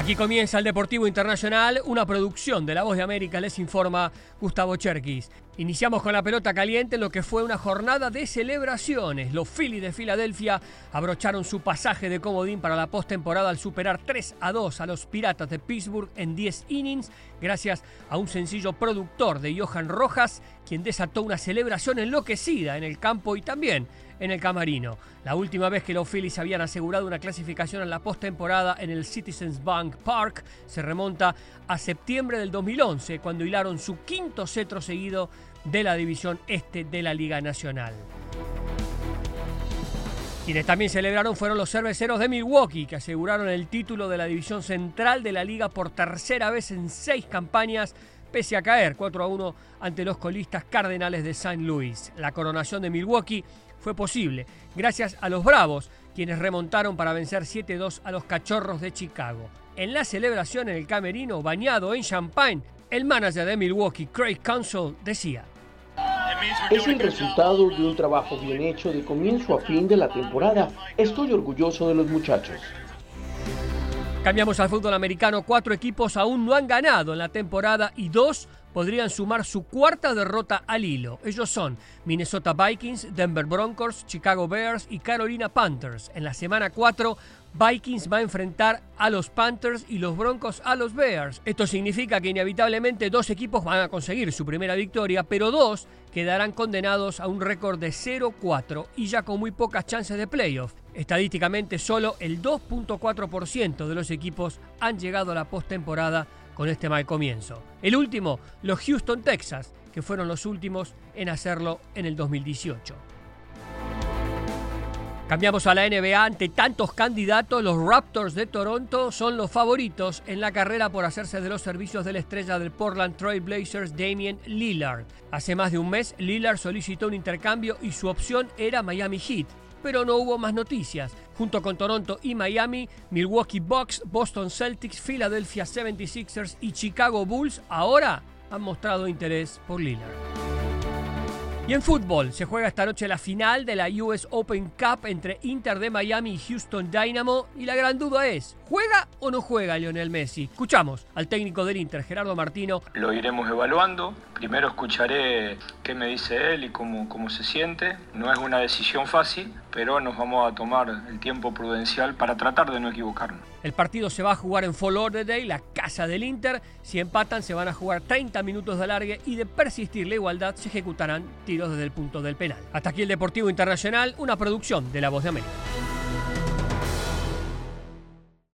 Aquí comienza el Deportivo Internacional, una producción de La Voz de América, les informa Gustavo Cherkis. Iniciamos con la pelota caliente en lo que fue una jornada de celebraciones. Los Phillies de Filadelfia abrocharon su pasaje de comodín para la postemporada al superar 3 a 2 a los Piratas de Pittsburgh en 10 innings, gracias a un sencillo productor de Johan Rojas, quien desató una celebración enloquecida en el campo y también en el camarino. La última vez que los Phillies habían asegurado una clasificación en la postemporada en el Citizens Bank Park se remonta a septiembre del 2011, cuando hilaron su quinto cetro seguido de la división este de la Liga Nacional. Quienes también celebraron fueron los cerveceros de Milwaukee, que aseguraron el título de la división central de la liga por tercera vez en seis campañas, pese a caer 4 a 1 ante los colistas cardenales de St. Louis. La coronación de Milwaukee fue posible gracias a los Bravos, quienes remontaron para vencer 7-2 a los Cachorros de Chicago. En la celebración en el camerino, bañado en champagne, el manager de Milwaukee, Craig Council, decía. Es el resultado de un trabajo bien hecho de comienzo a fin de la temporada. Estoy orgulloso de los muchachos. Cambiamos al fútbol americano. Cuatro equipos aún no han ganado en la temporada y dos podrían sumar su cuarta derrota al hilo. Ellos son Minnesota Vikings, Denver Broncos, Chicago Bears y Carolina Panthers. En la semana 4, Vikings va a enfrentar a los Panthers y los Broncos a los Bears. Esto significa que inevitablemente dos equipos van a conseguir su primera victoria, pero dos quedarán condenados a un récord de 0-4 y ya con muy pocas chances de playoff. Estadísticamente solo el 2.4% de los equipos han llegado a la postemporada con este mal comienzo. El último, los Houston Texas, que fueron los últimos en hacerlo en el 2018. Cambiamos a la NBA. Ante tantos candidatos, los Raptors de Toronto son los favoritos en la carrera por hacerse de los servicios de la estrella del Portland Trail Blazers, Damian Lillard. Hace más de un mes, Lillard solicitó un intercambio y su opción era Miami Heat pero no hubo más noticias. Junto con Toronto y Miami, Milwaukee Bucks, Boston Celtics, Philadelphia 76ers y Chicago Bulls ahora han mostrado interés por Lillard. Y en fútbol se juega esta noche la final de la US Open Cup entre Inter de Miami y Houston Dynamo y la gran duda es, ¿juega o no juega Lionel Messi? Escuchamos al técnico del Inter, Gerardo Martino. Lo iremos evaluando. Primero escucharé qué me dice él y cómo, cómo se siente. No es una decisión fácil, pero nos vamos a tomar el tiempo prudencial para tratar de no equivocarnos. El partido se va a jugar en Fall Lauderdale, la casa del Inter. Si empatan, se van a jugar 30 minutos de alargue y de persistir la igualdad, se ejecutarán desde el punto del penal. Hasta aquí el Deportivo Internacional, una producción de La Voz de América.